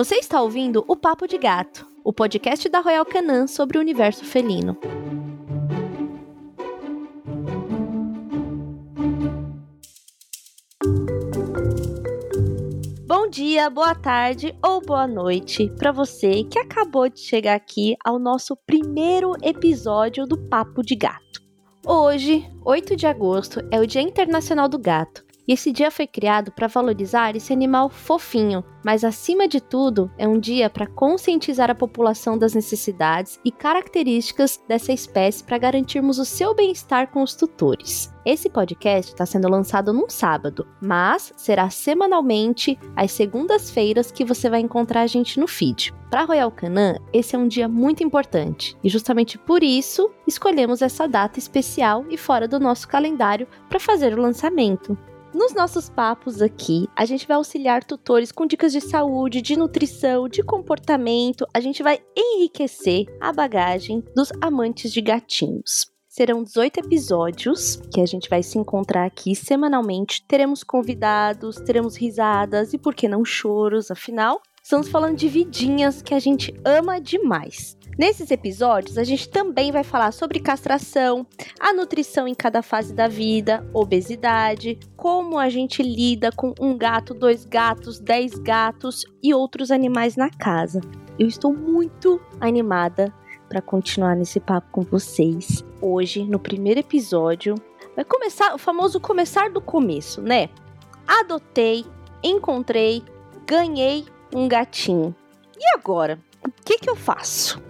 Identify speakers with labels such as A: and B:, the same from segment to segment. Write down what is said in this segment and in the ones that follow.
A: Você está ouvindo o Papo de Gato, o podcast da Royal Canin sobre o universo felino. Bom dia, boa tarde ou boa noite para você que acabou de chegar aqui ao nosso primeiro episódio do Papo de Gato. Hoje, 8 de agosto, é o Dia Internacional do Gato e esse dia foi criado para valorizar esse animal fofinho, mas acima de tudo, é um dia para conscientizar a população das necessidades e características dessa espécie para garantirmos o seu bem-estar com os tutores. Esse podcast está sendo lançado num sábado, mas será semanalmente às segundas-feiras que você vai encontrar a gente no feed. Para Royal Canin, esse é um dia muito importante e justamente por isso escolhemos essa data especial e fora do nosso calendário para fazer o lançamento. Nos nossos papos aqui, a gente vai auxiliar tutores com dicas de saúde, de nutrição, de comportamento. A gente vai enriquecer a bagagem dos amantes de gatinhos. Serão 18 episódios que a gente vai se encontrar aqui semanalmente. Teremos convidados, teremos risadas e, por que não, choros, afinal. Estamos falando de vidinhas que a gente ama demais. Nesses episódios, a gente também vai falar sobre castração, a nutrição em cada fase da vida, obesidade, como a gente lida com um gato, dois gatos, dez gatos e outros animais na casa. Eu estou muito animada para continuar nesse papo com vocês. Hoje, no primeiro episódio, vai começar o famoso começar do começo, né? Adotei, encontrei, ganhei um gatinho. E agora? O que, que eu faço?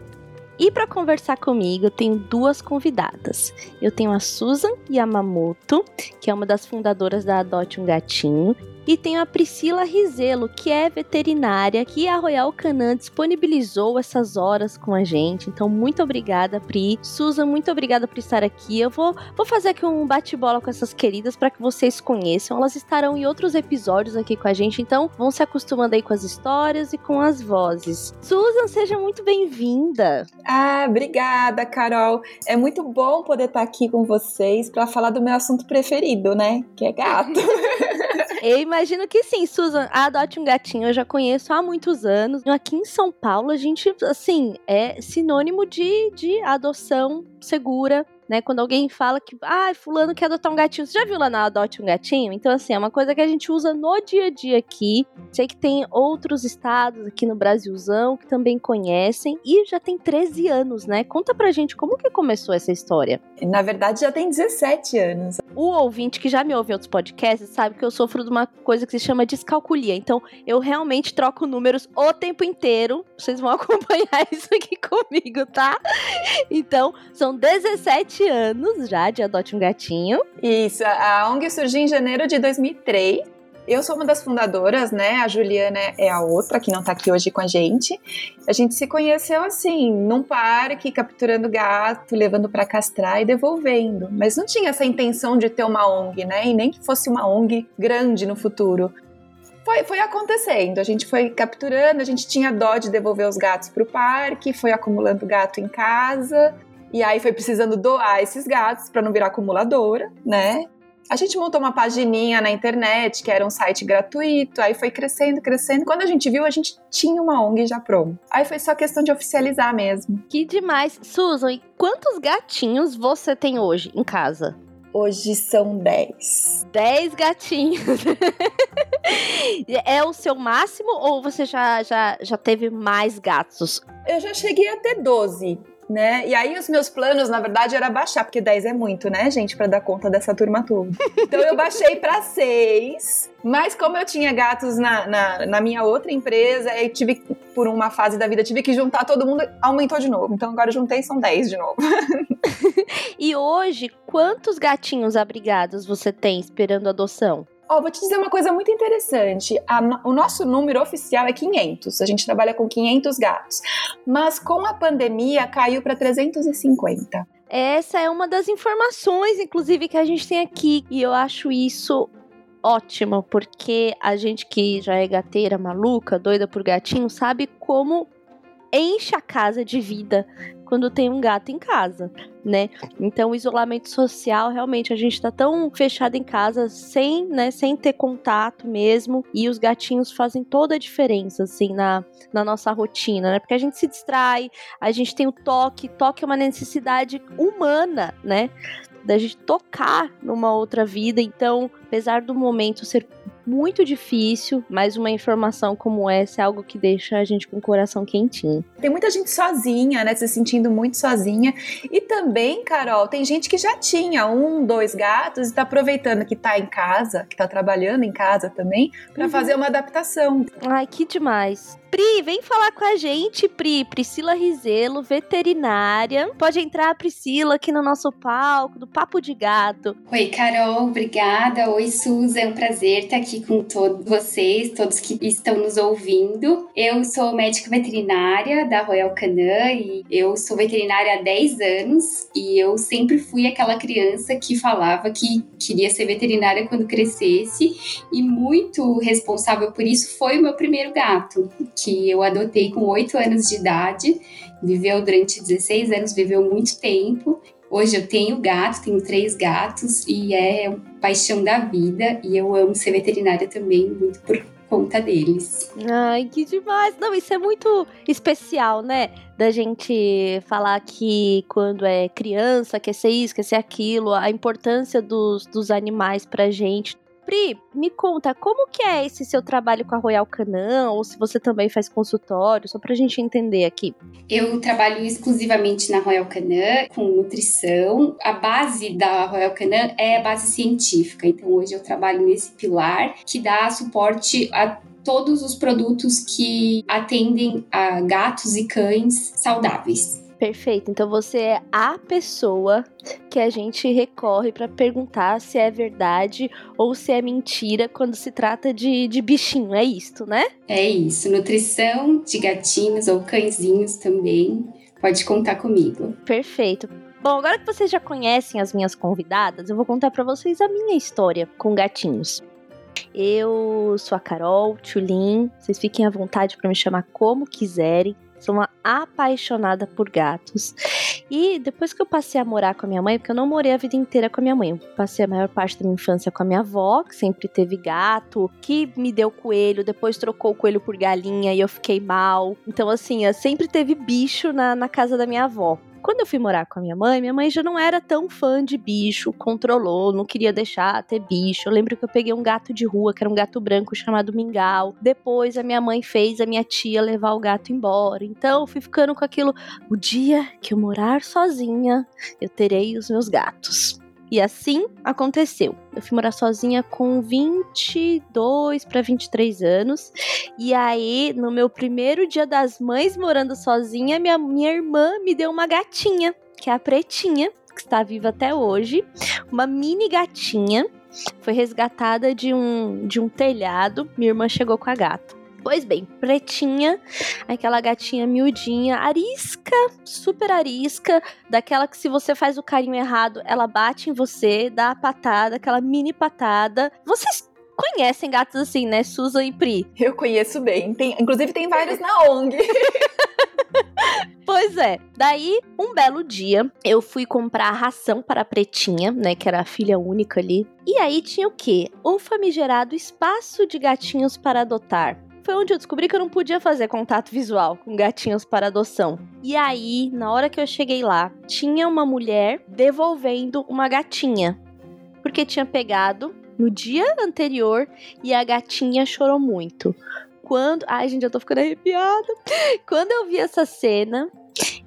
A: E para conversar comigo, eu tenho duas convidadas. Eu tenho a Susan Yamamoto, que é uma das fundadoras da Adote um Gatinho, e tenho a Priscila Rizelo, que é veterinária, que a Royal Canin disponibilizou essas horas com a gente. Então, muito obrigada, Pri. Susan, muito obrigada por estar aqui. Eu vou, vou fazer aqui um bate-bola com essas queridas para que vocês conheçam. Elas estarão em outros episódios aqui com a gente, então vão se acostumando aí com as histórias e com as vozes. Susan, seja muito bem-vinda.
B: Ah, obrigada, Carol. É muito bom poder estar aqui com vocês para falar do meu assunto preferido, né? Que é gato.
A: Eu imagino que sim, Susan. Adote um gatinho eu já conheço há muitos anos. Aqui em São Paulo, a gente, assim, é sinônimo de, de adoção segura né? Quando alguém fala que, ah, fulano quer adotar um gatinho. Você já viu lá na Adote um Gatinho? Então, assim, é uma coisa que a gente usa no dia a dia aqui. Sei que tem outros estados aqui no Brasilzão que também conhecem. E já tem 13 anos, né? Conta pra gente como que começou essa história.
B: Na verdade, já tem 17 anos.
A: O ouvinte que já me ouve em outros podcasts sabe que eu sofro de uma coisa que se chama descalculia. Então, eu realmente troco números o tempo inteiro. Vocês vão acompanhar isso aqui comigo, tá? Então, são 17 sete anos já de Adote um Gatinho.
B: Isso, a ONG surgiu em janeiro de 2003. Eu sou uma das fundadoras, né? A Juliana é a outra, que não tá aqui hoje com a gente. A gente se conheceu assim, num parque, capturando gato, levando para castrar e devolvendo. Mas não tinha essa intenção de ter uma ONG, né? E nem que fosse uma ONG grande no futuro. Foi, foi acontecendo, a gente foi capturando, a gente tinha dó de devolver os gatos para o parque, foi acumulando gato em casa, e aí foi precisando doar esses gatos para não virar acumuladora, né? A gente montou uma pagininha na internet, que era um site gratuito, aí foi crescendo, crescendo. Quando a gente viu, a gente tinha uma ONG já pronta. Aí foi só questão de oficializar mesmo.
A: Que demais. Susan, e quantos gatinhos você tem hoje em casa?
B: Hoje são 10.
A: 10 gatinhos. é o seu máximo ou você já, já, já teve mais gatos?
B: Eu já cheguei a ter 12 né? E aí os meus planos, na verdade, era baixar, porque 10 é muito, né, gente, para dar conta dessa turma toda. Então eu baixei para 6. Mas como eu tinha gatos na, na, na, minha outra empresa, eu tive, por uma fase da vida, tive que juntar todo mundo, aumentou de novo. Então agora eu juntei são 10 de novo.
A: e hoje, quantos gatinhos abrigados você tem esperando adoção?
B: Ó, vou te dizer uma coisa muito interessante. A, o nosso número oficial é 500. A gente trabalha com 500 gatos. Mas com a pandemia caiu para 350.
A: Essa é uma das informações, inclusive, que a gente tem aqui. E eu acho isso ótimo, porque a gente que já é gateira maluca, doida por gatinho, sabe como enche a casa de vida quando tem um gato em casa, né? Então, o isolamento social, realmente, a gente tá tão fechado em casa, sem, né, sem ter contato mesmo, e os gatinhos fazem toda a diferença, assim, na, na nossa rotina, né? Porque a gente se distrai, a gente tem o toque, toque é uma necessidade humana, né? Da gente tocar numa outra vida, então, apesar do momento ser muito difícil, mas uma informação como essa é algo que deixa a gente com o coração quentinho.
B: Tem muita gente sozinha, né? Se sentindo muito sozinha. E também, Carol, tem gente que já tinha um, dois gatos e tá aproveitando que tá em casa, que tá trabalhando em casa também, para uhum. fazer uma adaptação.
A: Ai, que demais. Pri, vem falar com a gente, Pri. Priscila Rizelo, veterinária. Pode entrar, Priscila, aqui no nosso palco, do Papo de Gato.
C: Oi, Carol, obrigada. Oi, Suza, é um prazer estar aqui com todos vocês, todos que estão nos ouvindo. Eu sou médica veterinária da Royal Canin e eu sou veterinária há 10 anos e eu sempre fui aquela criança que falava que queria ser veterinária quando crescesse e muito responsável por isso foi o meu primeiro gato que eu adotei com 8 anos de idade, viveu durante 16 anos, viveu muito tempo. Hoje eu tenho gato, tenho três gatos e é paixão da vida e eu amo ser veterinária também, muito por conta deles.
A: Ai, que demais! Não, isso é muito especial, né? Da gente falar que quando é criança, quer ser isso, quer ser aquilo, a importância dos, dos animais pra gente. Pri, me conta, como que é esse seu trabalho com a Royal Canin, ou se você também faz consultório, só pra gente entender aqui.
C: Eu trabalho exclusivamente na Royal Canin, com nutrição. A base da Royal Canin é a base científica, então hoje eu trabalho nesse pilar que dá suporte a todos os produtos que atendem a gatos e cães saudáveis.
A: Perfeito. Então você é a pessoa que a gente recorre para perguntar se é verdade ou se é mentira quando se trata de, de bichinho. É isto, né?
C: É isso. Nutrição de gatinhos ou cãezinhos também. Pode contar comigo.
A: Perfeito. Bom, agora que vocês já conhecem as minhas convidadas, eu vou contar para vocês a minha história com gatinhos. Eu sou a Carol Tulin, vocês fiquem à vontade para me chamar como quiserem. Sou uma apaixonada por gatos. E depois que eu passei a morar com a minha mãe, porque eu não morei a vida inteira com a minha mãe, eu passei a maior parte da minha infância com a minha avó, que sempre teve gato, que me deu coelho, depois trocou o coelho por galinha e eu fiquei mal. Então, assim, sempre teve bicho na, na casa da minha avó. Quando eu fui morar com a minha mãe, minha mãe já não era tão fã de bicho, controlou, não queria deixar ter bicho. Eu lembro que eu peguei um gato de rua, que era um gato branco chamado Mingau. Depois a minha mãe fez a minha tia levar o gato embora. Então eu fui ficando com aquilo. O dia que eu morar sozinha, eu terei os meus gatos. E assim aconteceu. Eu fui morar sozinha com 22 para 23 anos. E aí, no meu primeiro dia das mães morando sozinha, minha, minha irmã me deu uma gatinha, que é a Pretinha, que está viva até hoje. Uma mini gatinha. Foi resgatada de um, de um telhado. Minha irmã chegou com a gata. Pois bem, pretinha, aquela gatinha miudinha, arisca, super arisca, daquela que se você faz o carinho errado, ela bate em você, dá a patada, aquela mini patada. Vocês conhecem gatos assim, né, Susan e Pri?
B: Eu conheço bem. Tem, inclusive tem vários na ONG.
A: Pois é. Daí, um belo dia, eu fui comprar ração para a Pretinha, né? Que era a filha única ali. E aí tinha o quê? O famigerado espaço de gatinhos para adotar foi onde eu descobri que eu não podia fazer contato visual com gatinhos para adoção. E aí, na hora que eu cheguei lá, tinha uma mulher devolvendo uma gatinha. Porque tinha pegado no dia anterior e a gatinha chorou muito. Quando. Ai, gente, eu tô ficando arrepiada. Quando eu vi essa cena,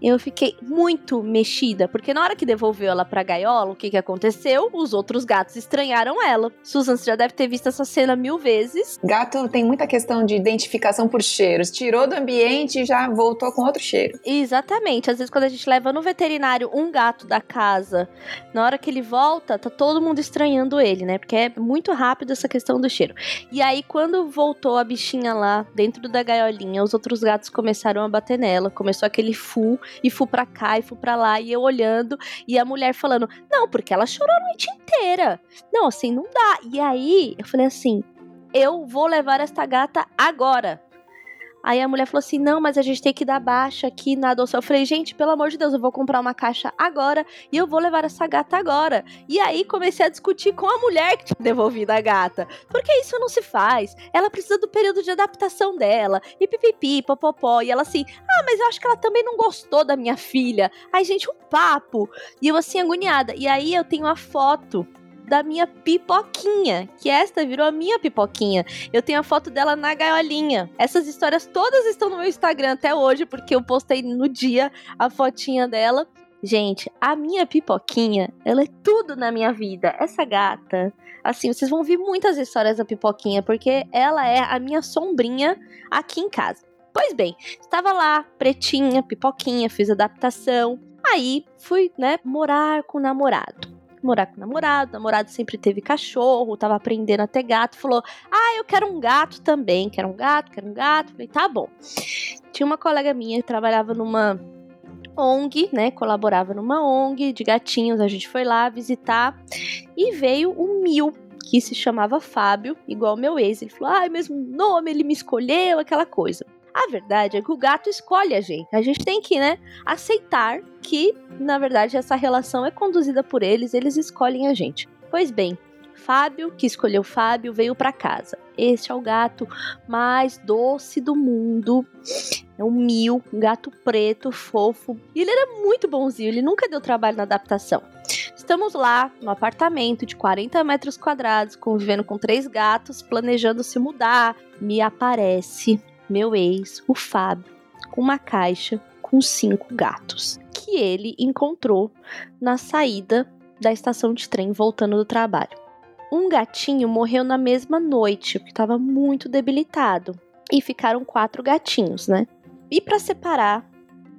A: eu fiquei muito mexida, porque na hora que devolveu ela pra gaiola, o que que aconteceu? Os outros gatos estranharam ela. Susan, você já deve ter visto essa cena mil vezes.
B: Gato tem muita questão de identificação por cheiros. Tirou do ambiente e já voltou com outro cheiro.
A: Exatamente. Às vezes, quando a gente leva no veterinário um gato da casa, na hora que ele volta, tá todo mundo estranhando ele, né? Porque é muito rápido essa questão do cheiro. E aí, quando voltou a bichinha lá dentro da gaiolinha, os outros gatos começaram a bater nela. Começou aquele fu e fui pra cá e fui pra lá, e eu olhando, e a mulher falando, não, porque ela chorou a noite inteira. Não, assim, não dá. E aí, eu falei assim, eu vou levar esta gata agora. Aí a mulher falou assim: não, mas a gente tem que dar baixa aqui na adoção. Eu falei, gente, pelo amor de Deus, eu vou comprar uma caixa agora e eu vou levar essa gata agora. E aí comecei a discutir com a mulher que tinha devolvido a gata. Porque isso não se faz. Ela precisa do período de adaptação dela. E pipipi, popopó. E ela assim, ah, mas eu acho que ela também não gostou da minha filha. Aí, gente, um papo. E eu assim, agoniada. E aí eu tenho a foto da minha pipoquinha, que esta virou a minha pipoquinha. Eu tenho a foto dela na gaiolinha. Essas histórias todas estão no meu Instagram até hoje, porque eu postei no dia a fotinha dela. Gente, a minha pipoquinha, ela é tudo na minha vida. Essa gata, assim, vocês vão ouvir muitas histórias da pipoquinha, porque ela é a minha sombrinha aqui em casa. Pois bem, estava lá, pretinha, pipoquinha, fiz adaptação. Aí fui, né, morar com o namorado morar com o namorado, o namorado sempre teve cachorro, tava aprendendo a ter gato, falou: Ah, eu quero um gato também, quero um gato, quero um gato. Falei, tá bom. Tinha uma colega minha que trabalhava numa ONG, né? Colaborava numa ONG de gatinhos. A gente foi lá visitar e veio o Mil, que se chamava Fábio, igual meu ex. Ele falou: ah, mesmo nome, ele me escolheu, aquela coisa. A verdade é que o gato escolhe a gente. A gente tem que, né, aceitar que, na verdade, essa relação é conduzida por eles, eles escolhem a gente. Pois bem, Fábio, que escolheu Fábio, veio para casa. Este é o gato mais doce do mundo. É um mil, um gato preto, fofo. E ele era muito bonzinho, ele nunca deu trabalho na adaptação. Estamos lá, no apartamento de 40 metros quadrados, convivendo com três gatos, planejando se mudar. Me aparece meu ex, o Fábio, uma caixa com cinco gatos que ele encontrou na saída da estação de trem voltando do trabalho. Um gatinho morreu na mesma noite, porque estava muito debilitado. E ficaram quatro gatinhos, né? E para separar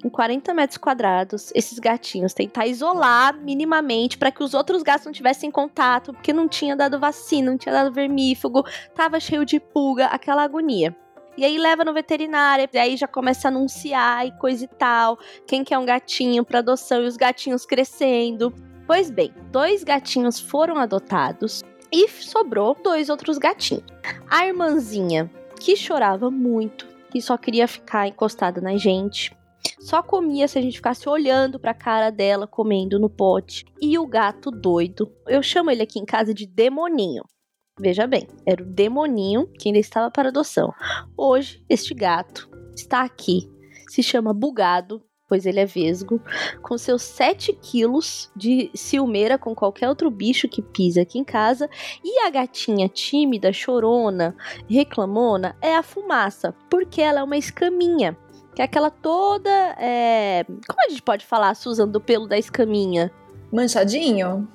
A: em 40 metros quadrados esses gatinhos, tentar isolar minimamente para que os outros gatos não tivessem contato, porque não tinha dado vacina, não tinha dado vermífugo, tava cheio de pulga, aquela agonia. E aí leva no veterinário, e aí já começa a anunciar e coisa e tal. Quem quer um gatinho para adoção e os gatinhos crescendo. Pois bem, dois gatinhos foram adotados e sobrou dois outros gatinhos. A irmãzinha, que chorava muito, que só queria ficar encostada na gente. Só comia se a gente ficasse olhando para a cara dela comendo no pote. E o gato doido, eu chamo ele aqui em casa de demoninho. Veja bem, era o demoninho que ainda estava para adoção. Hoje, este gato está aqui. Se chama Bugado, pois ele é vesgo, com seus 7 quilos de ciumeira com qualquer outro bicho que pisa aqui em casa. E a gatinha tímida, chorona, reclamona é a fumaça, porque ela é uma escaminha. Que é aquela toda. É... Como a gente pode falar, Susan, do pelo da escaminha?
B: Manchadinho?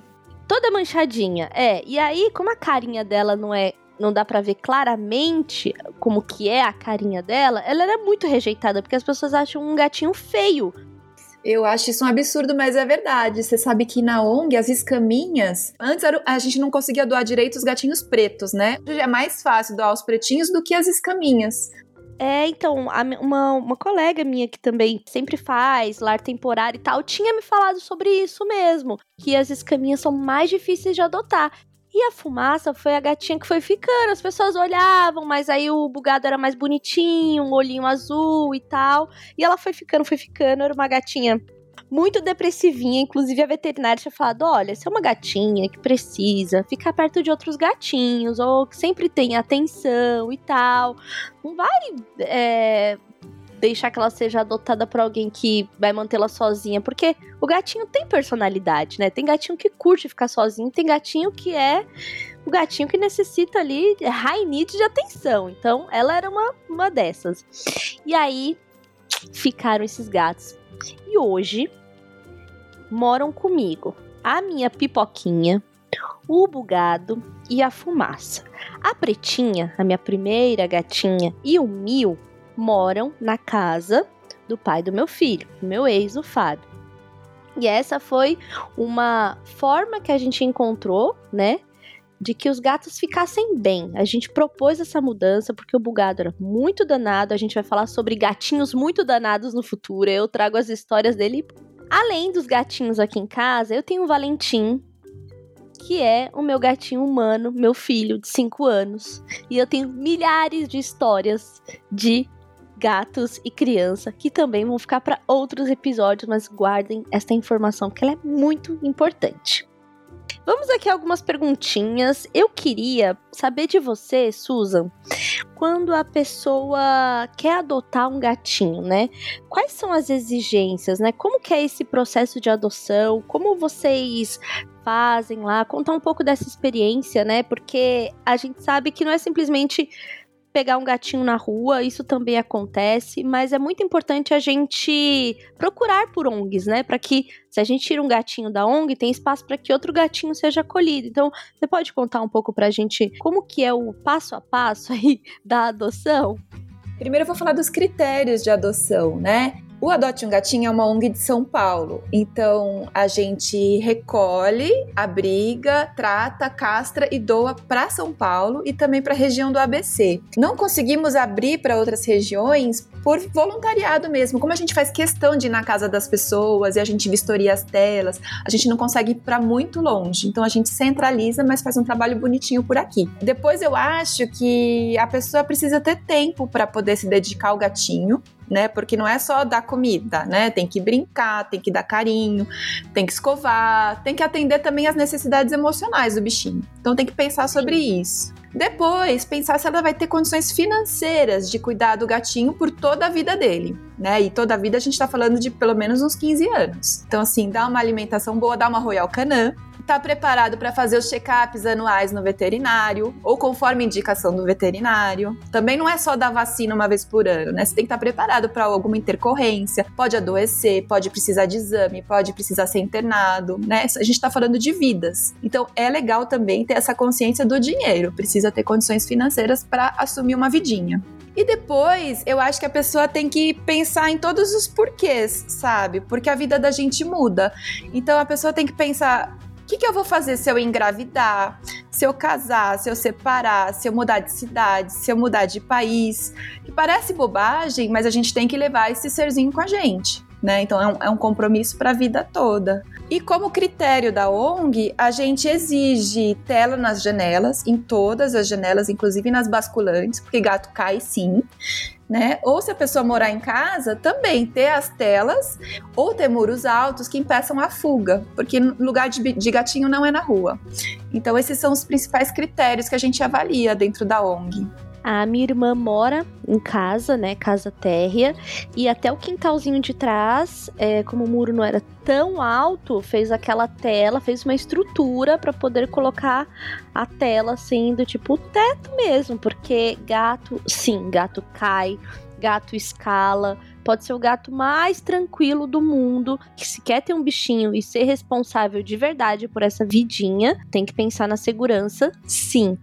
A: Toda manchadinha. É, e aí, como a carinha dela não é não dá para ver claramente como que é a carinha dela, ela era muito rejeitada, porque as pessoas acham um gatinho feio.
B: Eu acho isso um absurdo, mas é verdade. Você sabe que na ONG, as escaminhas. Antes a gente não conseguia doar direito os gatinhos pretos, né? Hoje é mais fácil doar os pretinhos do que as escaminhas.
A: É, então, uma, uma colega minha que também sempre faz lar temporário e tal, tinha me falado sobre isso mesmo. Que as escaminhas são mais difíceis de adotar. E a fumaça foi a gatinha que foi ficando. As pessoas olhavam, mas aí o bugado era mais bonitinho, um olhinho azul e tal. E ela foi ficando, foi ficando. Era uma gatinha muito depressivinha. Inclusive, a veterinária tinha falado: olha, se é uma gatinha que precisa ficar perto de outros gatinhos, ou que sempre tem atenção e tal, não vai. É, deixar que ela seja adotada por alguém que vai mantê-la sozinha, porque o gatinho tem personalidade, né? Tem gatinho que curte ficar sozinho, tem gatinho que é o gatinho que necessita ali high need de atenção. Então, ela era uma, uma dessas. E aí ficaram esses gatos. E hoje moram comigo a minha pipoquinha, o bugado e a fumaça. A pretinha, a minha primeira gatinha, e o Mil moram na casa do pai do meu filho, meu ex, o Fábio. E essa foi uma forma que a gente encontrou, né, de que os gatos ficassem bem. A gente propôs essa mudança porque o bugado era muito danado. A gente vai falar sobre gatinhos muito danados no futuro. Eu trago as histórias dele. Além dos gatinhos aqui em casa, eu tenho o Valentim, que é o meu gatinho humano, meu filho de 5 anos. E eu tenho milhares de histórias de gatos e criança, que também vão ficar para outros episódios, mas guardem esta informação que ela é muito importante. Vamos aqui algumas perguntinhas. Eu queria saber de você, Susan, quando a pessoa quer adotar um gatinho, né? Quais são as exigências, né? Como que é esse processo de adoção? Como vocês fazem lá? Contar um pouco dessa experiência, né? Porque a gente sabe que não é simplesmente pegar um gatinho na rua, isso também acontece, mas é muito importante a gente procurar por ONGs, né? Para que se a gente tira um gatinho da ONG, tem espaço para que outro gatinho seja acolhido. Então, você pode contar um pouco para a gente como que é o passo a passo aí da adoção?
B: Primeiro eu vou falar dos critérios de adoção, né? O Adote um Gatinho é uma ONG de São Paulo, então a gente recolhe, abriga, trata, castra e doa para São Paulo e também para a região do ABC. Não conseguimos abrir para outras regiões por voluntariado mesmo, como a gente faz questão de ir na casa das pessoas e a gente vistoria as telas, a gente não consegue ir para muito longe, então a gente centraliza, mas faz um trabalho bonitinho por aqui. Depois eu acho que a pessoa precisa ter tempo para poder se dedicar ao gatinho, né? Porque não é só dar comida, né? Tem que brincar, tem que dar carinho, tem que escovar, tem que atender também as necessidades emocionais do bichinho. Então tem que pensar sobre isso. Depois, pensar se ela vai ter condições financeiras de cuidar do gatinho por toda a vida dele, né? E toda a vida a gente tá falando de pelo menos uns 15 anos. Então, assim, dá uma alimentação boa, dá uma Royal Canin, está preparado para fazer os check-ups anuais no veterinário ou conforme indicação do veterinário. Também não é só dar vacina uma vez por ano, né? Você tem que estar tá preparado para alguma intercorrência, pode adoecer, pode precisar de exame, pode precisar ser internado, né? A gente está falando de vidas. Então é legal também ter essa consciência do dinheiro, precisa ter condições financeiras para assumir uma vidinha. E depois, eu acho que a pessoa tem que pensar em todos os porquês, sabe? Porque a vida da gente muda. Então a pessoa tem que pensar que, que eu vou fazer se eu engravidar, se eu casar, se eu separar, se eu mudar de cidade, se eu mudar de país? Que parece bobagem, mas a gente tem que levar esse serzinho com a gente. Né? Então é um, é um compromisso para a vida toda. E como critério da ONG, a gente exige tela nas janelas, em todas as janelas, inclusive nas basculantes, porque gato cai sim né? Ou se a pessoa morar em casa, também ter as telas ou ter muros altos que impeçam a fuga, porque lugar de, de gatinho não é na rua. Então, esses são os principais critérios que a gente avalia dentro da ONG.
A: A minha irmã mora em casa, né? Casa térrea. E até o quintalzinho de trás, é, como o muro não era tão alto, fez aquela tela, fez uma estrutura para poder colocar a tela assim, do tipo teto mesmo. Porque gato, sim, gato cai, gato escala. Pode ser o gato mais tranquilo do mundo, que se quer ter um bichinho e ser responsável de verdade por essa vidinha, tem que pensar na segurança, sim.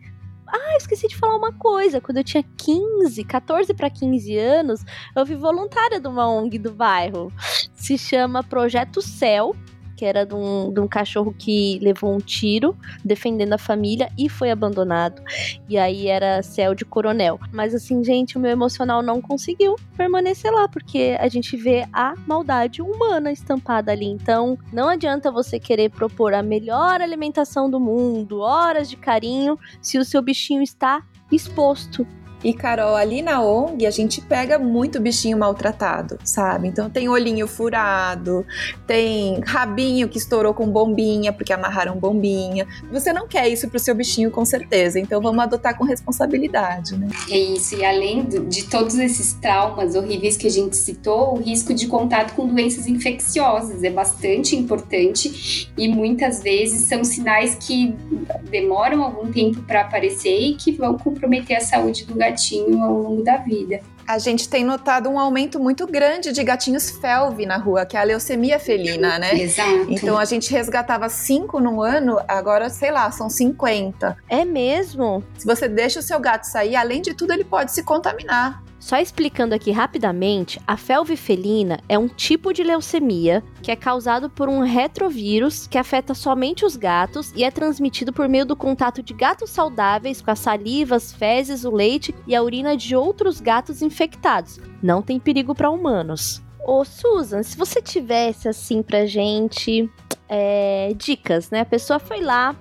A: Ah, esqueci de falar uma coisa. Quando eu tinha 15, 14 para 15 anos, eu fui voluntária de uma ONG do bairro. Se chama Projeto Céu que era de um, de um cachorro que levou um tiro defendendo a família e foi abandonado. E aí era céu de coronel. Mas assim, gente, o meu emocional não conseguiu permanecer lá, porque a gente vê a maldade humana estampada ali. Então, não adianta você querer propor a melhor alimentação do mundo, horas de carinho, se o seu bichinho está exposto
B: e, Carol, ali na ONG a gente pega muito bichinho maltratado, sabe? Então tem olhinho furado, tem rabinho que estourou com bombinha, porque amarraram bombinha. Você não quer isso pro seu bichinho, com certeza. Então vamos adotar com responsabilidade, né?
C: É isso. E além de todos esses traumas horríveis que a gente citou, o risco de contato com doenças infecciosas é bastante importante e muitas vezes são sinais que demoram algum tempo para aparecer e que vão comprometer a saúde do gatinho ao longo da vida.
B: A gente tem notado um aumento muito grande de gatinhos felve na rua, que é a leucemia felina, né?
C: Exato.
B: Então a gente resgatava cinco no ano, agora, sei lá, são 50.
A: É mesmo?
B: Se você deixa o seu gato sair, além de tudo, ele pode se contaminar.
A: Só explicando aqui rapidamente, a felve felina é um tipo de leucemia que é causado por um retrovírus que afeta somente os gatos e é transmitido por meio do contato de gatos saudáveis com as salivas, fezes, o leite e a urina de outros gatos infectados. Não tem perigo para humanos. Ô Susan, se você tivesse assim pra gente é, dicas, né? A pessoa foi lá,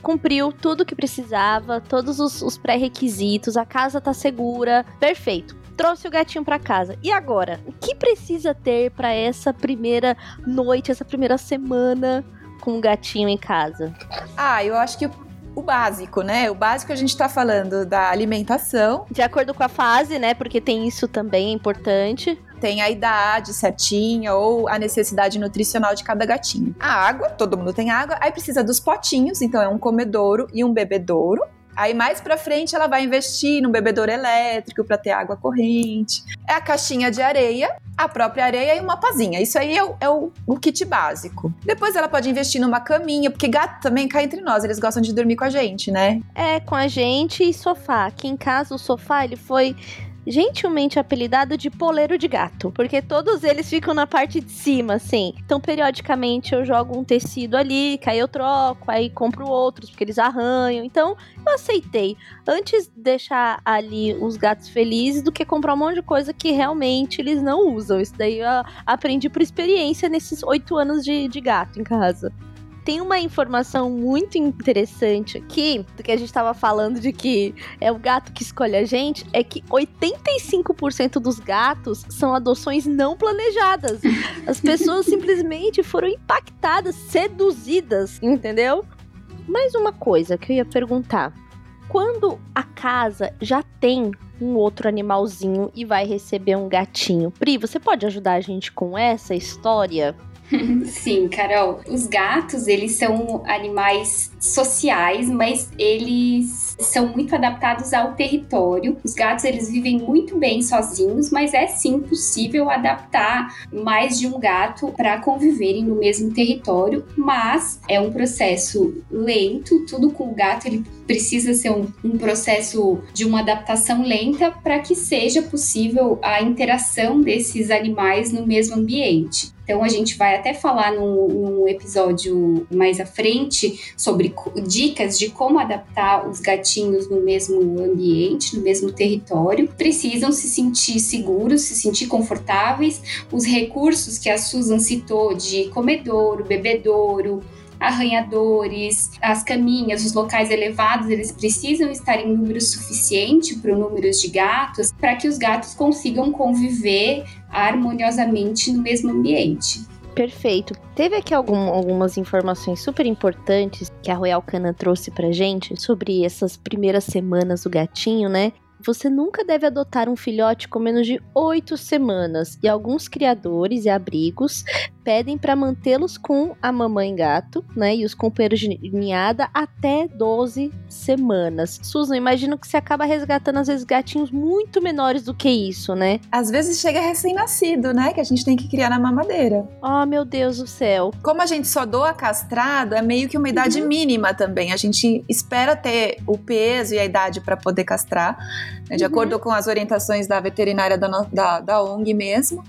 A: cumpriu tudo que precisava, todos os, os pré-requisitos, a casa tá segura, perfeito. Trouxe o gatinho para casa. E agora? O que precisa ter para essa primeira noite, essa primeira semana com o gatinho em casa?
B: Ah, eu acho que o básico, né? O básico a gente tá falando da alimentação.
A: De acordo com a fase, né? Porque tem isso também, é importante.
B: Tem a idade certinha ou a necessidade nutricional de cada gatinho. A água, todo mundo tem água. Aí precisa dos potinhos, então é um comedouro e um bebedouro. Aí mais para frente ela vai investir no bebedouro elétrico para ter água corrente. É a caixinha de areia, a própria areia e uma pazinha. Isso aí é, o, é o, o, kit básico. Depois ela pode investir numa caminha, porque gato também cai entre nós, eles gostam de dormir com a gente, né?
A: É, com a gente e sofá. Aqui em casa o sofá ele foi gentilmente apelidado de poleiro de gato, porque todos eles ficam na parte de cima, assim. Então, periodicamente eu jogo um tecido ali, que aí eu troco, aí compro outros, porque eles arranham. Então, eu aceitei. Antes deixar ali os gatos felizes do que comprar um monte de coisa que realmente eles não usam. Isso daí eu aprendi por experiência nesses oito anos de, de gato em casa tem uma informação muito interessante aqui, do que a gente estava falando de que é o gato que escolhe a gente, é que 85% dos gatos são adoções não planejadas. As pessoas simplesmente foram impactadas, seduzidas, entendeu? Mais uma coisa que eu ia perguntar. Quando a casa já tem um outro animalzinho e vai receber um gatinho. Pri, você pode ajudar a gente com essa história?
C: Sim, Carol. Os gatos, eles são animais sociais, mas eles são muito adaptados ao território. Os gatos, eles vivem muito bem sozinhos, mas é sim possível adaptar mais de um gato para conviverem no mesmo território, mas é um processo lento, tudo com o gato ele precisa ser um, um processo de uma adaptação lenta para que seja possível a interação desses animais no mesmo ambiente. Então a gente vai até falar num, num, episódio mais à frente sobre dicas de como adaptar os gatinhos no mesmo ambiente, no mesmo território. Precisam se sentir seguros, se sentir confortáveis. Os recursos que a Susan citou de comedouro, bebedouro, arranhadores, as caminhas, os locais elevados, eles precisam estar em número suficiente para o número de gatos para que os gatos consigam conviver harmoniosamente no mesmo ambiente.
A: Perfeito. Teve aqui algum, algumas informações super importantes que a Royal Canin trouxe pra gente sobre essas primeiras semanas do gatinho, né? Você nunca deve adotar um filhote com menos de 8 semanas, e alguns criadores e abrigos pedem para mantê-los com a mamãe gato, né, e os companheiros de ninhada até 12 semanas. Susan, imagino que você acaba resgatando às vezes gatinhos muito menores do que isso, né?
B: Às vezes chega recém-nascido, né, que a gente tem que criar na mamadeira.
A: Oh, meu Deus do céu.
B: Como a gente só doa castrado, é meio que uma idade uhum. mínima também. A gente espera ter o peso e a idade para poder castrar, né, de uhum. acordo com as orientações da veterinária da, da, da ONG mesmo.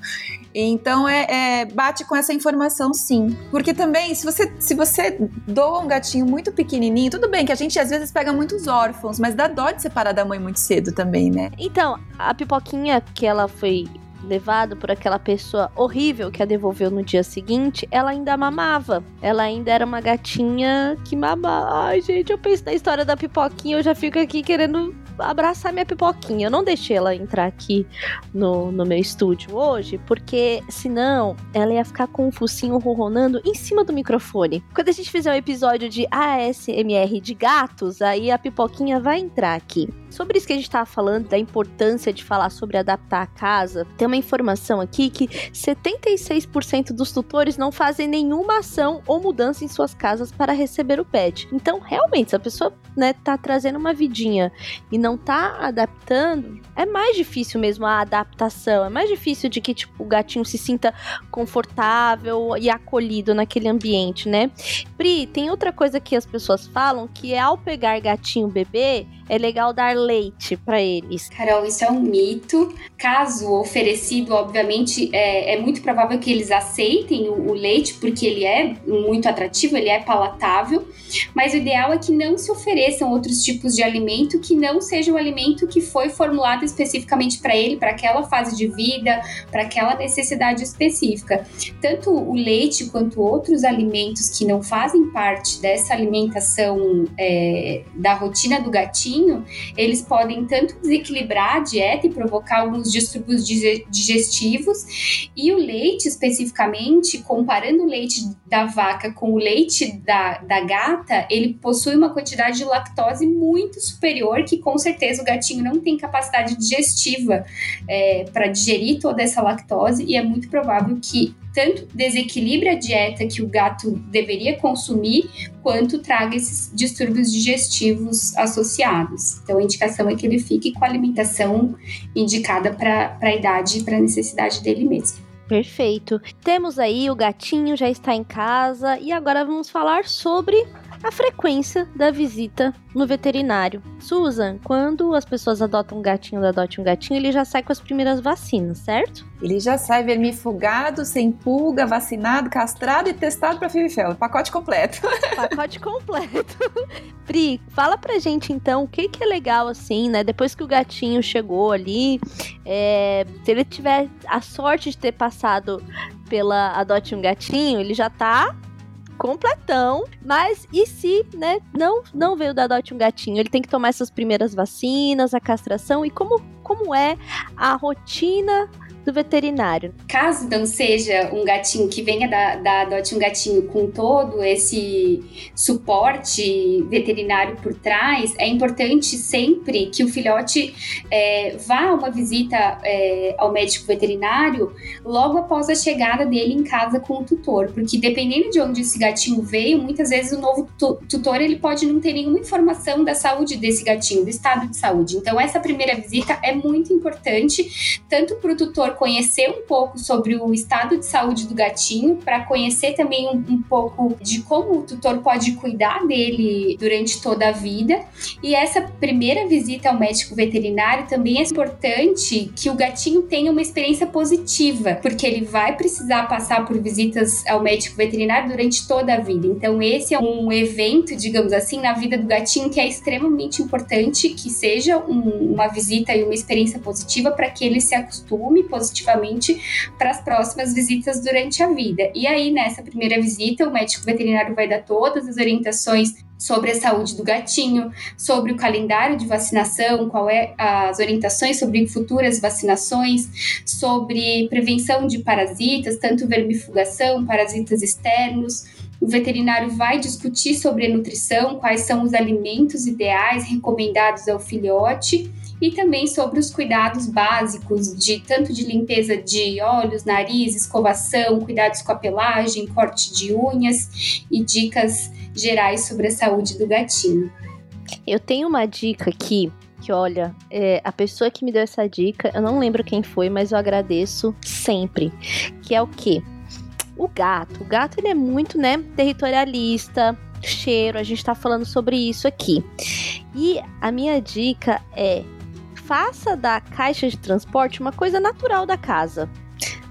B: Então é, é, bate com essa informação sim. Porque também, se você, se você doa um gatinho muito pequenininho, tudo bem que a gente às vezes pega muitos órfãos, mas dá dó de separar da mãe muito cedo também, né?
A: Então, a pipoquinha que ela foi levado por aquela pessoa horrível que a devolveu no dia seguinte, ela ainda mamava. Ela ainda era uma gatinha que mamava. Ai, gente, eu penso na história da pipoquinha, eu já fico aqui querendo abraçar minha pipoquinha. Eu não deixei ela entrar aqui no, no meu estúdio hoje, porque senão ela ia ficar com o focinho ronronando em cima do microfone. Quando a gente fizer um episódio de ASMR de gatos, aí a pipoquinha vai entrar aqui. Sobre isso que a gente estava falando, da importância de falar sobre adaptar a casa, tem uma informação aqui que 76% dos tutores não fazem nenhuma ação ou mudança em suas casas para receber o pet. Então, realmente, se a pessoa né, tá trazendo uma vidinha e não tá adaptando, é mais difícil mesmo a adaptação. É mais difícil de que tipo, o gatinho se sinta confortável e acolhido naquele ambiente, né? Pri, tem outra coisa que as pessoas falam que é ao pegar gatinho bebê, é legal dar leite para eles.
C: Carol, isso é um mito. Caso oferecido, obviamente, é, é muito provável que eles aceitem o, o, leite, porque ele é muito atrativo, ele é palatável. Mas o ideal é que não se ofereçam outros tipos de alimento que não seja o alimento que foi formulado especificamente para ele, para aquela fase de vida, para aquela necessidade específica. Tanto o leite quanto outros alimentos que não fazem parte dessa alimentação é, da rotina do gatinho gatinho, eles podem tanto desequilibrar a dieta e provocar alguns distúrbios digestivos, e o leite especificamente, comparando o leite da vaca com o leite da, da gata, ele possui uma quantidade de lactose muito superior, que com certeza o gatinho não tem capacidade digestiva é, para digerir toda essa lactose, e é muito provável que tanto desequilibre a dieta que o gato deveria consumir, quanto traga esses distúrbios digestivos associados. Então, a indicação é que ele fique com a alimentação indicada para a idade e para a necessidade dele mesmo.
A: Perfeito. Temos aí o gatinho já está em casa e agora vamos falar sobre a frequência da visita no veterinário. Susan, quando as pessoas adotam um gatinho, adotam um gatinho, ele já sai com as primeiras vacinas, certo?
B: Ele já sai vermifugado, sem pulga, vacinado, castrado e testado para FIV-FeL. Pacote completo.
A: Pacote completo. Pri, fala pra gente então o que, que é legal assim, né? Depois que o gatinho chegou ali, é, se ele tiver a sorte de ter passado pela Adote um Gatinho, ele já tá completão. Mas e se, né, não, não veio da Adote um Gatinho? Ele tem que tomar essas primeiras vacinas, a castração e como, como é a rotina do veterinário.
C: Caso não seja um gatinho que venha da, da Adote um Gatinho com todo esse suporte veterinário por trás, é importante sempre que o filhote é, vá a uma visita é, ao médico veterinário logo após a chegada dele em casa com o tutor, porque dependendo de onde esse gatinho veio, muitas vezes o novo tutor ele pode não ter nenhuma informação da saúde desse gatinho, do estado de saúde. Então essa primeira visita é muito importante tanto para o tutor conhecer um pouco sobre o estado de saúde do gatinho, para conhecer também um, um, pouco de como o tutor pode cuidar dele durante toda a vida. E essa primeira visita ao médico veterinário também é importante que o gatinho tenha uma experiência positiva, porque ele vai precisar passar por visitas ao médico veterinário durante toda a vida. Então, esse é um evento, digamos assim, na vida do gatinho que é extremamente importante que seja um, uma visita e uma experiência positiva para que ele se acostume positivamente para as próximas visitas durante a vida. E aí, nessa primeira visita, o médico veterinário vai dar todas as orientações sobre a saúde do gatinho, sobre o calendário de vacinação, qual é as orientações sobre futuras vacinações, sobre prevenção de parasitas, tanto vermifugação, parasitas externos. O veterinário vai discutir sobre a nutrição, quais são os alimentos ideais recomendados ao filhote e também sobre os cuidados básicos de tanto de limpeza de olhos, nariz, escovação, cuidados com a pelagem, corte de unhas e dicas gerais sobre a saúde do gatinho.
A: Eu tenho uma dica aqui que olha, é, a pessoa que me deu essa dica, eu não lembro quem foi, mas eu agradeço sempre. Que é o quê? O gato. O gato ele é muito, né, territorialista, cheiro, a gente tá falando sobre isso aqui. E a minha dica é faça da caixa de transporte uma coisa natural da casa.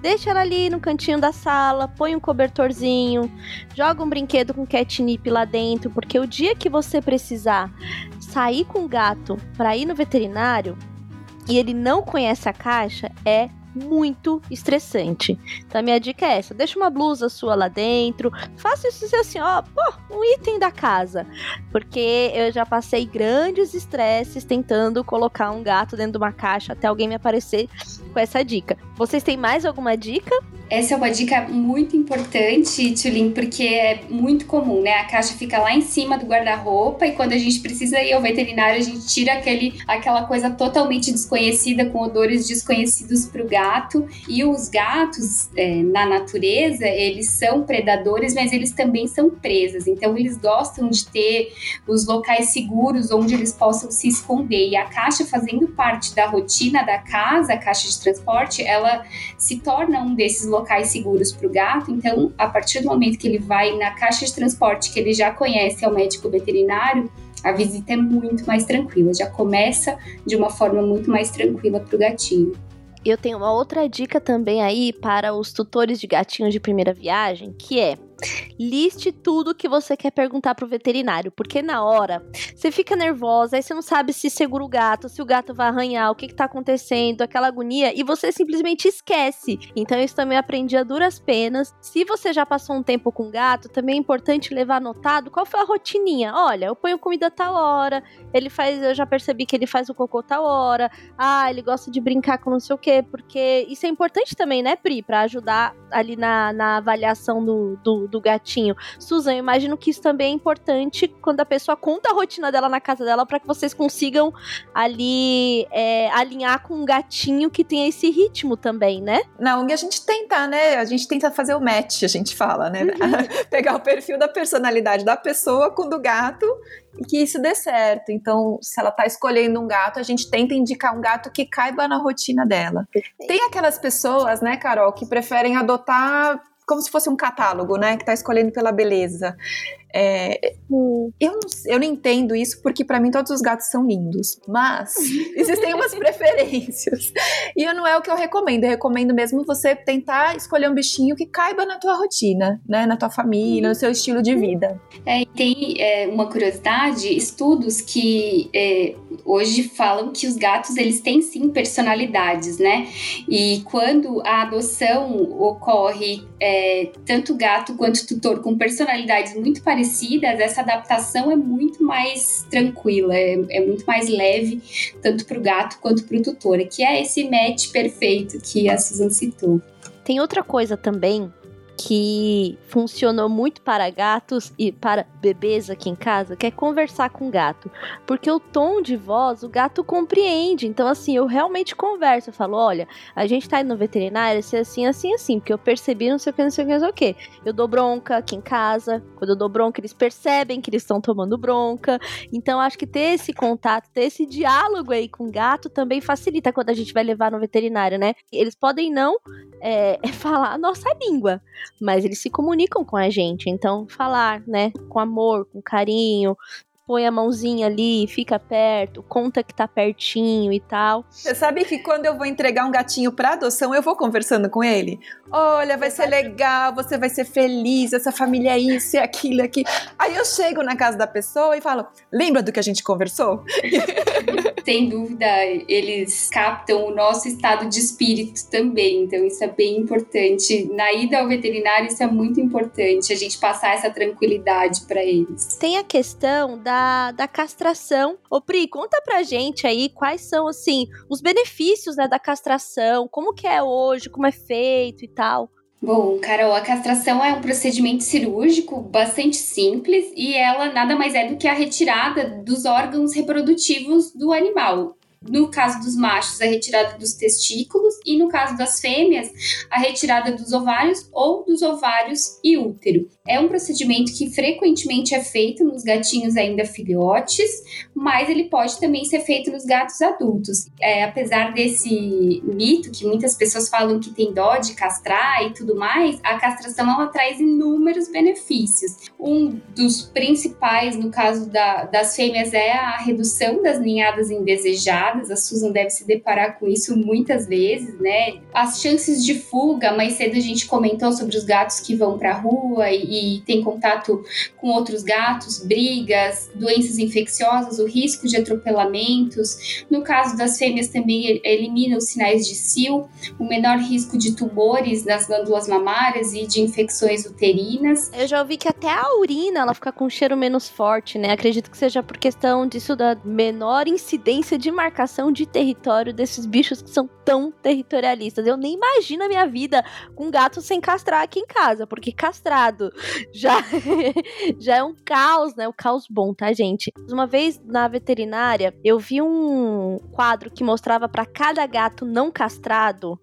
A: Deixa ela ali no cantinho da sala, põe um cobertorzinho, joga um brinquedo com catnip lá dentro, porque o dia que você precisar sair com o gato para ir no veterinário e ele não conhece a caixa, é muito estressante. Então minha dica é essa: deixa uma blusa sua lá dentro, faça isso assim, ó, pô, um item da casa. Porque eu já passei grandes estresses tentando colocar um gato dentro de uma caixa até alguém me aparecer com essa dica. Vocês têm mais alguma dica?
C: Essa é uma dica muito importante, Tulin, porque é muito comum, né? A caixa fica lá em cima do guarda-roupa e quando a gente precisa ir ao veterinário, a gente tira aquele, aquela coisa totalmente desconhecida, com odores desconhecidos para o gato. E os gatos, é, na natureza, eles são predadores, mas eles também são presas. Então, eles gostam de ter os locais seguros onde eles possam se esconder. E a caixa, fazendo parte da rotina da casa, a caixa de transporte, ela se torna um desses locais seguros para o gato. Então, a partir do momento que ele vai na caixa de transporte que ele já conhece ao médico veterinário, a visita é muito mais tranquila, já começa de uma forma muito mais tranquila para o gatinho.
A: Eu tenho uma outra dica também aí para os tutores de gatinhos de primeira viagem, que é liste tudo que você quer perguntar pro veterinário, porque na hora você fica nervosa, aí você não sabe se segura o gato, se o gato vai arranhar, o que, que tá acontecendo, aquela agonia, e você simplesmente esquece. Então, isso também aprendi a duras penas. Se você já passou um tempo com o gato, também é importante levar anotado qual foi a rotininha. Olha, eu ponho comida tal hora, ele faz, eu já percebi que ele faz o cocô tal hora, ah, ele gosta de brincar com não sei o quê, porque isso é importante também, né, Pri, pra ajudar ali na, na avaliação do, do, do gatinho. Susan, eu imagino que isso também é importante quando a pessoa conta a rotina dela na casa dela para que vocês consigam ali é, alinhar com um gatinho que tenha esse ritmo também, né?
B: Na ONG a gente tenta, né? A gente tenta fazer o match, a gente fala, né? Uhum. Pegar o perfil da personalidade da pessoa com o do gato e que isso dê certo. Então, se ela tá escolhendo um gato, a gente tenta indicar um gato que caiba na rotina dela. Tem aquelas pessoas, né, Carol, que preferem adotar como se fosse um catálogo, né? Que tá escolhendo pela beleza. É, eu, não, eu não entendo isso porque para mim todos os gatos são lindos, mas existem umas preferências e não é o que eu recomendo. Eu recomendo mesmo você tentar escolher um bichinho que caiba na tua rotina, né, na tua família, no seu estilo de vida.
C: É, tem é, uma curiosidade, estudos que é, hoje falam que os gatos eles têm sim personalidades, né? E quando a adoção ocorre, é, tanto gato quanto tutor com personalidades muito parecidas parecidas, essa adaptação é muito mais tranquila, é, é muito mais leve, tanto para o gato quanto para o tutor, que é esse match perfeito que a Susan citou.
A: Tem outra coisa também que funcionou muito para gatos e para bebês aqui em casa, que é conversar com o gato. Porque o tom de voz o gato compreende. Então, assim, eu realmente converso. Eu falo: olha, a gente tá indo no veterinário, se assim, assim, assim, porque eu percebi não sei o que, não sei o que, não sei o que. Eu dou bronca aqui em casa. Quando eu dou bronca, eles percebem que eles estão tomando bronca. Então, acho que ter esse contato, ter esse diálogo aí com o gato também facilita quando a gente vai levar no veterinário, né? Eles podem não é, falar a nossa língua, mas eles se comunicam com a gente. Então, falar, né, com amor, com carinho, põe a mãozinha ali, fica perto, conta que tá pertinho e tal.
B: Você sabe que quando eu vou entregar um gatinho para adoção, eu vou conversando com ele? Olha, vai ser legal, você vai ser feliz, essa família é isso e aquilo aqui. Aí eu chego na casa da pessoa e falo: "Lembra do que a gente conversou?"
C: Sem dúvida, eles captam o nosso estado de espírito também, então isso é bem importante. Na ida ao veterinário isso é muito importante, a gente passar essa tranquilidade para eles.
A: Tem a questão da da, castração. Ô Pri, conta pra gente aí quais são, assim, os benefícios né, da castração, como que é hoje, como é feito e tal.
C: Bom, Carol, a castração é um procedimento cirúrgico bastante simples e ela nada mais é do que a retirada dos órgãos reprodutivos do animal. No caso dos machos, a retirada dos testículos e no caso das fêmeas, a retirada dos ovários ou dos ovários e útero. É um procedimento que frequentemente é feito nos gatinhos ainda filhotes, mas ele pode também ser feito nos gatos adultos. É, apesar desse mito que muitas pessoas falam que tem dó de castrar e tudo mais, a castração ela traz inúmeros benefícios. Um dos principais, no caso da, das fêmeas, é a redução das ninhadas indesejadas. A Susan deve se deparar com isso muitas vezes, né? As chances de fuga, mais cedo a gente comentou sobre os gatos que vão para a rua e e tem contato com outros gatos, brigas, doenças infecciosas, o risco de atropelamentos. No caso das fêmeas, também elimina os sinais de cio, o menor risco de tumores nas glândulas mamárias e de infecções uterinas.
A: Eu já ouvi que até a urina ela fica com um cheiro menos forte, né? Acredito que seja por questão disso da menor incidência de marcação de território desses bichos que são tão territorialistas. Eu nem imagino a minha vida com gato sem castrar aqui em casa, porque castrado já, já é um caos, né? O caos bom, tá, gente? Uma vez na veterinária, eu vi um quadro que mostrava para cada gato não castrado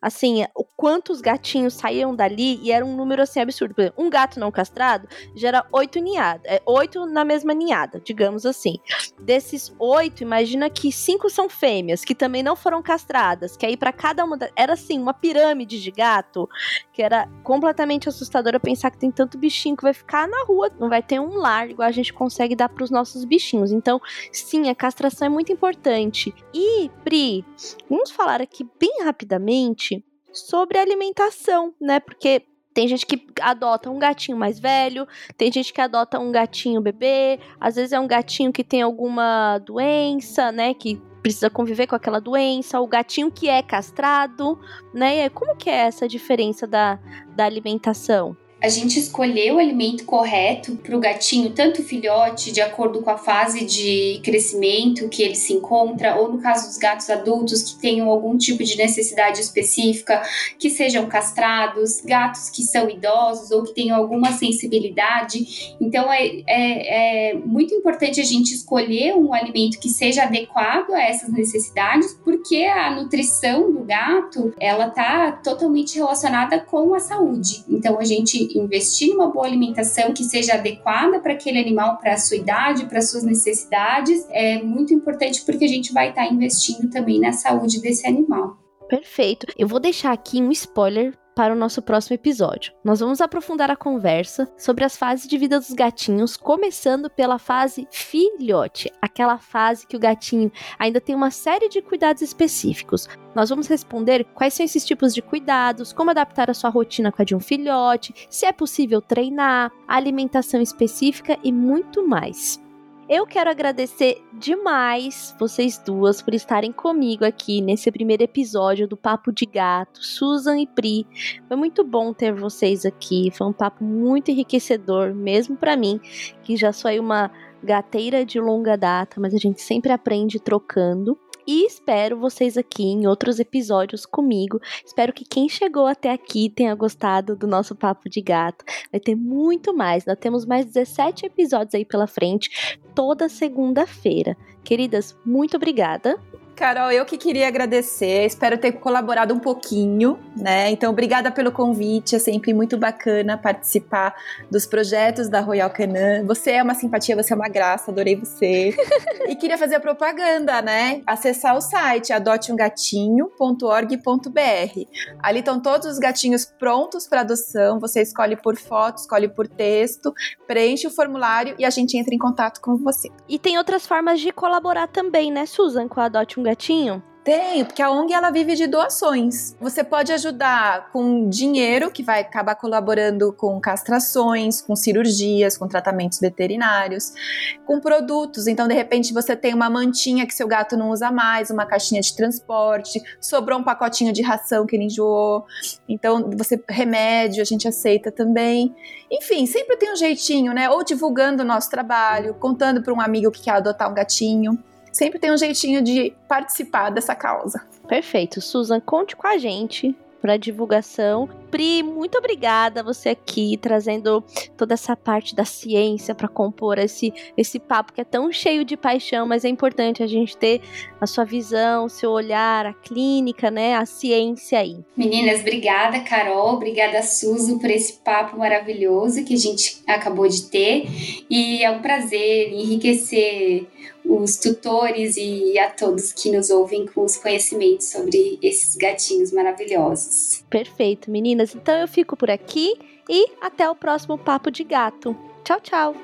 A: assim, o quantos gatinhos saíam dali e era um número assim absurdo. Por exemplo, um gato não castrado gera oito ninhadas, é, oito na mesma ninhada, digamos assim. Desses oito, imagina que cinco são fêmeas, que também não foram castradas, que aí para cada uma, era assim, uma pirâmide de gato, que era completamente assustadora pensar que tem tanto bichinho que vai ficar na rua, não vai ter um lar igual a gente consegue dar para os nossos bichinhos. Então, sim, a castração é muito importante. E, Pri, vamos falar aqui bem rapidamente sobre alimentação, né? Porque Tem gente que adota um gatinho mais velho, tem gente que adota um gatinho bebê, às vezes é um gatinho que tem alguma doença, né, que precisa conviver com aquela doença, o gatinho que é castrado, né? Como que é essa diferença da, da alimentação?
C: A gente escolher o alimento correto para o gatinho, tanto o filhote, de acordo com a fase de crescimento que ele se encontra, ou no caso dos gatos adultos que tenham algum tipo de necessidade específica, que sejam castrados, gatos que são idosos ou que tenham alguma sensibilidade. Então é, é, é muito importante a gente escolher um alimento que seja adequado a essas necessidades, porque a nutrição do gato ela está totalmente relacionada com a saúde. Então a gente investir numa boa alimentação que seja adequada para aquele animal, para a sua idade, para suas necessidades, é muito importante porque a gente vai estar tá investindo também na saúde desse animal.
A: Perfeito. Eu vou deixar aqui um spoiler para o nosso próximo episódio. Nós vamos aprofundar a conversa sobre as fases de vida dos gatinhos, começando pela fase filhote, aquela fase que o gatinho ainda tem uma série de cuidados específicos. Nós vamos responder quais são esses tipos de cuidados, como adaptar a sua rotina com a de um filhote, se é possível treinar, alimentação específica e muito mais. Eu quero agradecer demais vocês duas por estarem comigo aqui nesse primeiro episódio do Papo de Gato, Susan e Pri. Foi muito bom ter vocês aqui, foi um papo muito enriquecedor, mesmo para mim, que já sou uma gateira de longa data, mas a gente sempre aprende trocando. E espero vocês aqui em outros episódios comigo. Espero que quem chegou até aqui tenha gostado do nosso papo de gato. Vai ter muito mais. Nós temos mais 17 episódios aí pela frente, toda segunda-feira. Queridas, muito obrigada.
B: Carol, eu que queria agradecer, espero ter colaborado um pouquinho, né? Então, obrigada pelo convite, é sempre muito bacana participar dos projetos da Royal Canin. Você é uma simpatia, você é uma graça, adorei você. e queria fazer a propaganda, né? Acessar o site adoteumgatinho.org.br. Ali estão todos os gatinhos prontos para adoção, você escolhe por foto, escolhe por texto, preenche o formulário e a gente entra em contato com você.
A: E tem outras formas de colaborar também, né, Susan, com a Adote um gatinho?
B: Tenho, porque a ONG ela vive de doações. Você pode ajudar com dinheiro, que vai acabar colaborando com castrações, com cirurgias, com tratamentos veterinários, com produtos. Então, de repente, você tem uma mantinha que seu gato não usa mais, uma caixinha de transporte, sobrou um pacotinho de ração que ele enjoou. Então, você remédio, a gente aceita também. Enfim, sempre tem um jeitinho, né? Ou divulgando o nosso trabalho, contando para um amigo que quer adotar um gatinho sempre tem um jeitinho de participar dessa causa.
A: Perfeito. Susan, conte com a gente para divulgação. Pri, muito obrigada você aqui trazendo toda essa parte da ciência para compor esse esse papo que é tão cheio de paixão, mas é importante a gente ter a sua visão, o seu olhar, a clínica, né, a ciência aí.
C: Meninas, obrigada, Carol, obrigada Suzy por esse papo maravilhoso que a gente acabou de ter e é um prazer enriquecer os tutores e a todos que nos ouvem com os conhecimentos sobre esses gatinhos maravilhosos.
A: Perfeito, meninas. Então eu fico por aqui e até o próximo Papo de Gato. Tchau, tchau.